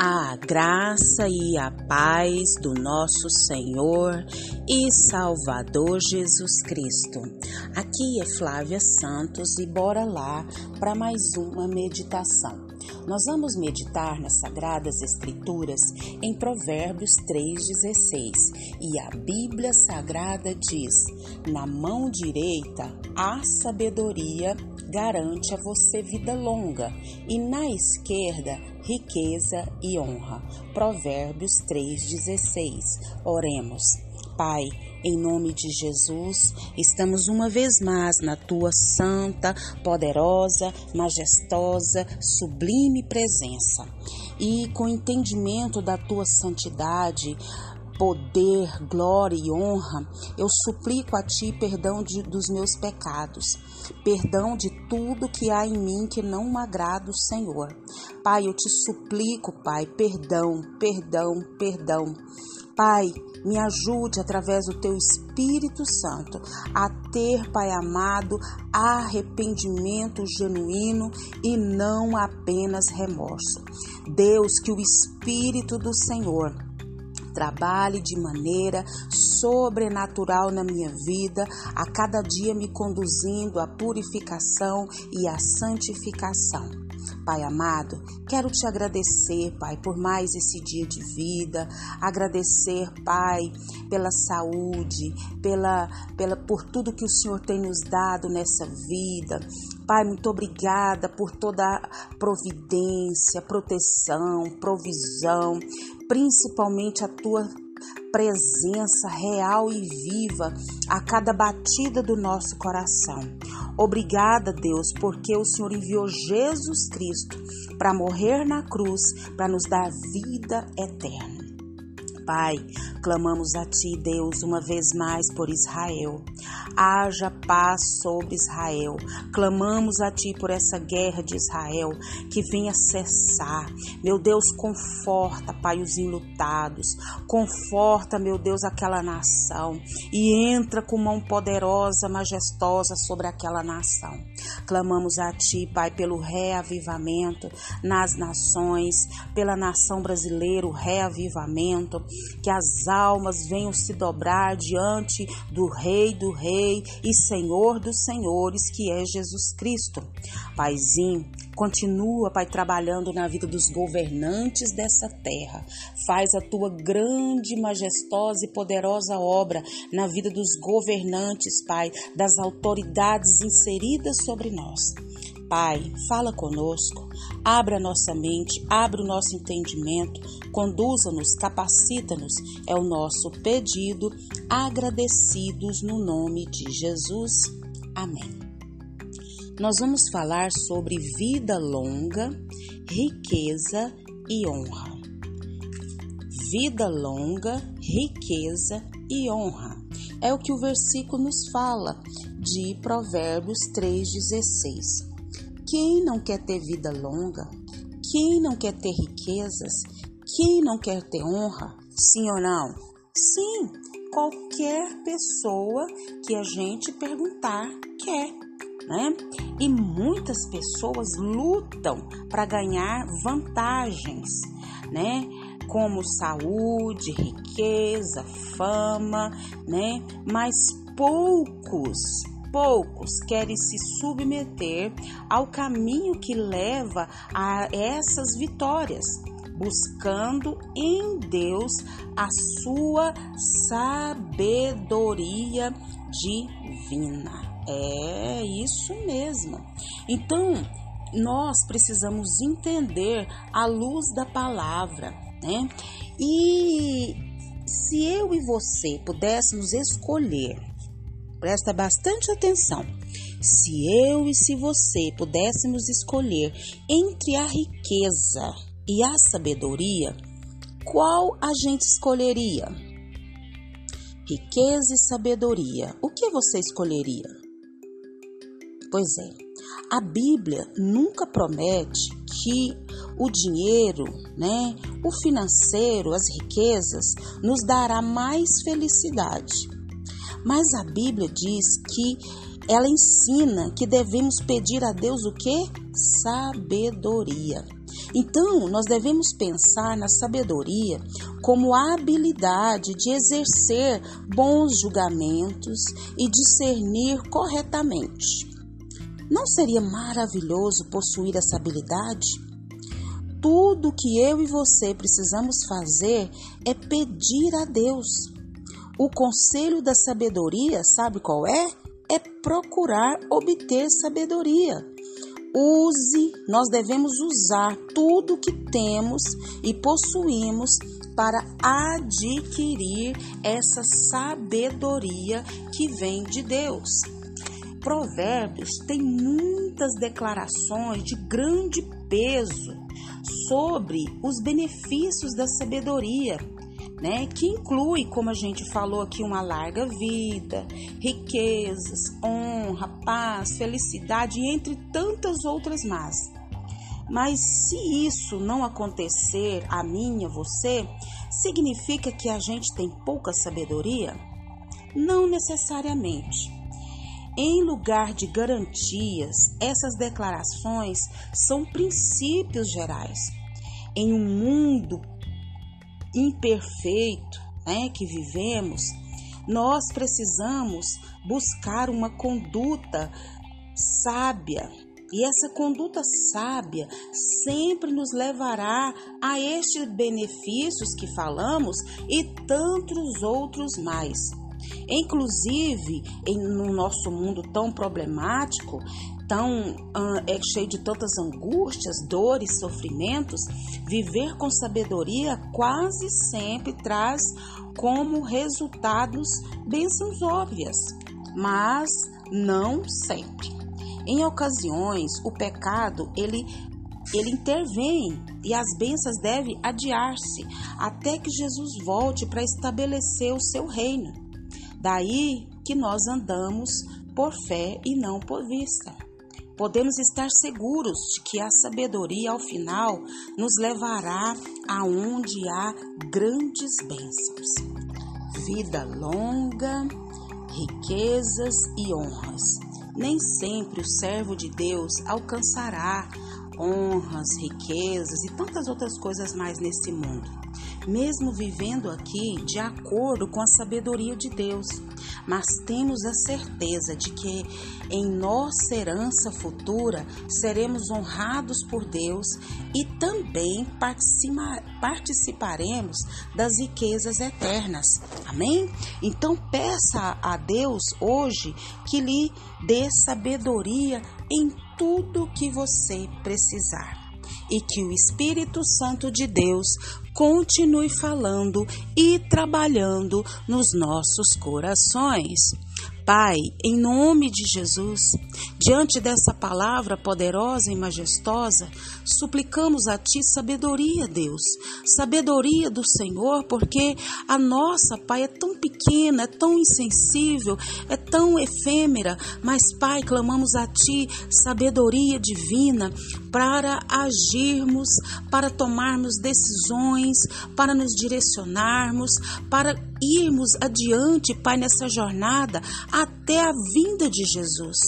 A graça e a paz do nosso Senhor e Salvador Jesus Cristo. Aqui é Flávia Santos e bora lá para mais uma meditação. Nós vamos meditar nas Sagradas Escrituras em Provérbios 3,16 e a Bíblia Sagrada diz: Na mão direita a sabedoria garante a você vida longa e na esquerda riqueza e honra. Provérbios 3,16. Oremos. Pai, em nome de Jesus, estamos uma vez mais na tua santa, poderosa, majestosa, sublime presença. E com entendimento da tua santidade, poder, glória e honra, eu suplico a Ti perdão de, dos meus pecados, perdão de tudo que há em mim que não agrada o Senhor. Pai, eu te suplico, Pai, perdão, perdão, perdão. Pai, me ajude através do teu Espírito Santo a ter, Pai amado, arrependimento genuíno e não apenas remorso. Deus, que o Espírito do Senhor trabalhe de maneira sobrenatural na minha vida, a cada dia me conduzindo à purificação e à santificação. Pai amado, quero te agradecer, Pai, por mais esse dia de vida, agradecer, Pai, pela saúde, pela, pela por tudo que o Senhor tem nos dado nessa vida. Pai, muito obrigada por toda a providência, proteção, provisão, principalmente a tua presença real e viva a cada batida do nosso coração. Obrigada, Deus, porque o Senhor enviou Jesus Cristo para morrer na cruz, para nos dar vida eterna. Pai, clamamos a Ti, Deus, uma vez mais por Israel. Haja paz sobre Israel. Clamamos a Ti por essa guerra de Israel que venha cessar. Meu Deus, conforta, Pai, os enlutados. Conforta, meu Deus, aquela nação e entra com mão poderosa, majestosa sobre aquela nação. Clamamos a Ti, Pai, pelo reavivamento nas nações, pela nação brasileira, o reavivamento que as almas venham se dobrar diante do Rei do Rei e Senhor dos Senhores, que é Jesus Cristo. Paizinho, continua, Pai, trabalhando na vida dos governantes dessa terra. Faz a tua grande, majestosa e poderosa obra na vida dos governantes, Pai, das autoridades inseridas sobre nós. Pai, fala conosco, abra nossa mente, abre o nosso entendimento, conduza-nos, capacita-nos, é o nosso pedido, agradecidos no nome de Jesus. Amém. Nós vamos falar sobre vida longa, riqueza e honra. Vida longa, riqueza e honra. É o que o versículo nos fala de Provérbios 3,16. Quem não quer ter vida longa? Quem não quer ter riquezas? Quem não quer ter honra? Sim ou não? Sim, qualquer pessoa que a gente perguntar quer. Né? E muitas pessoas lutam para ganhar vantagens, né? Como saúde, riqueza, fama, né? Mas poucos Poucos querem se submeter ao caminho que leva a essas vitórias, buscando em Deus a sua sabedoria divina. É isso mesmo. Então, nós precisamos entender a luz da palavra, né? E se eu e você pudéssemos escolher Presta bastante atenção. Se eu e se você pudéssemos escolher entre a riqueza e a sabedoria, qual a gente escolheria? Riqueza e sabedoria. O que você escolheria? Pois é, a Bíblia nunca promete que o dinheiro, né, o financeiro, as riquezas nos dará mais felicidade. Mas a Bíblia diz que ela ensina que devemos pedir a Deus o que? Sabedoria. Então, nós devemos pensar na sabedoria como a habilidade de exercer bons julgamentos e discernir corretamente. Não seria maravilhoso possuir essa habilidade? Tudo que eu e você precisamos fazer é pedir a Deus. O conselho da sabedoria, sabe qual é? É procurar obter sabedoria. Use, nós devemos usar tudo que temos e possuímos para adquirir essa sabedoria que vem de Deus. Provérbios tem muitas declarações de grande peso sobre os benefícios da sabedoria, né? Que inclui, como a gente falou aqui, uma larga vida, riquezas, honra, paz, felicidade, entre tantas outras más. Mas se isso não acontecer a mim, a você, significa que a gente tem pouca sabedoria? Não necessariamente. Em lugar de garantias, essas declarações são princípios gerais. Em um mundo imperfeito né, que vivemos, nós precisamos buscar uma conduta sábia. E essa conduta sábia sempre nos levará a estes benefícios que falamos e tantos outros mais. Inclusive, em, no nosso mundo tão problemático, tão uh, é cheio de tantas angústias, dores, sofrimentos, viver com sabedoria quase sempre traz como resultados bênçãos óbvias, mas não sempre. Em ocasiões, o pecado ele ele intervém e as bênçãos devem adiar-se até que Jesus volte para estabelecer o seu reino. Daí que nós andamos por fé e não por vista. Podemos estar seguros de que a sabedoria ao final nos levará aonde há grandes bênçãos. Vida longa, riquezas e honras. Nem sempre o servo de Deus alcançará honras, riquezas e tantas outras coisas mais nesse mundo mesmo vivendo aqui de acordo com a sabedoria de Deus, mas temos a certeza de que em nossa herança futura seremos honrados por Deus e também participaremos das riquezas eternas. Amém? Então peça a Deus hoje que lhe dê sabedoria em tudo que você precisar e que o Espírito Santo de Deus continue falando e trabalhando nos nossos corações. Pai, em nome de Jesus, diante dessa palavra poderosa e majestosa, suplicamos a Ti sabedoria, Deus, sabedoria do Senhor, porque a nossa, Pai, é tão pequena, é tão insensível, é tão efêmera, mas, Pai, clamamos a Ti sabedoria divina para agirmos, para tomarmos decisões, para nos direcionarmos, para irmos adiante, Pai, nessa jornada até a vinda de Jesus.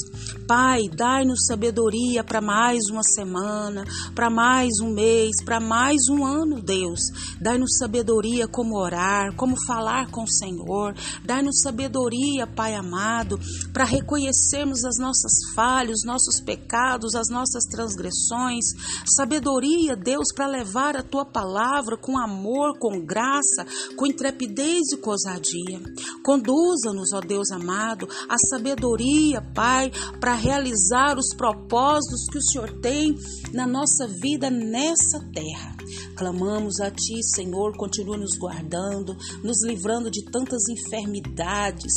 Pai, dai-nos sabedoria para mais uma semana, para mais um mês, para mais um ano, Deus. Dai-nos sabedoria como orar, como falar com o Senhor. Dai-nos sabedoria, Pai amado, para reconhecermos as nossas falhas, os nossos pecados, as nossas transgressões. Sabedoria, Deus, para levar a tua palavra com amor, com graça, com intrepidez e ousadia. Conduza-nos, ó Deus amado, a sabedoria, Pai, para realizar os propósitos que o Senhor tem na nossa vida nessa terra. Clamamos a Ti, Senhor, continua nos guardando, nos livrando de tantas enfermidades,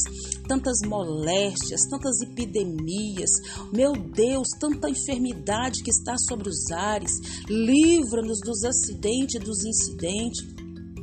tantas moléstias, tantas epidemias. Meu Deus, tanta enfermidade que está sobre os ares. Livra-nos dos acidentes e dos incidentes.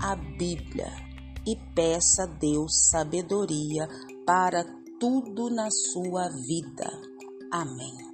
a Bíblia e peça a Deus sabedoria para tudo na sua vida. Amém.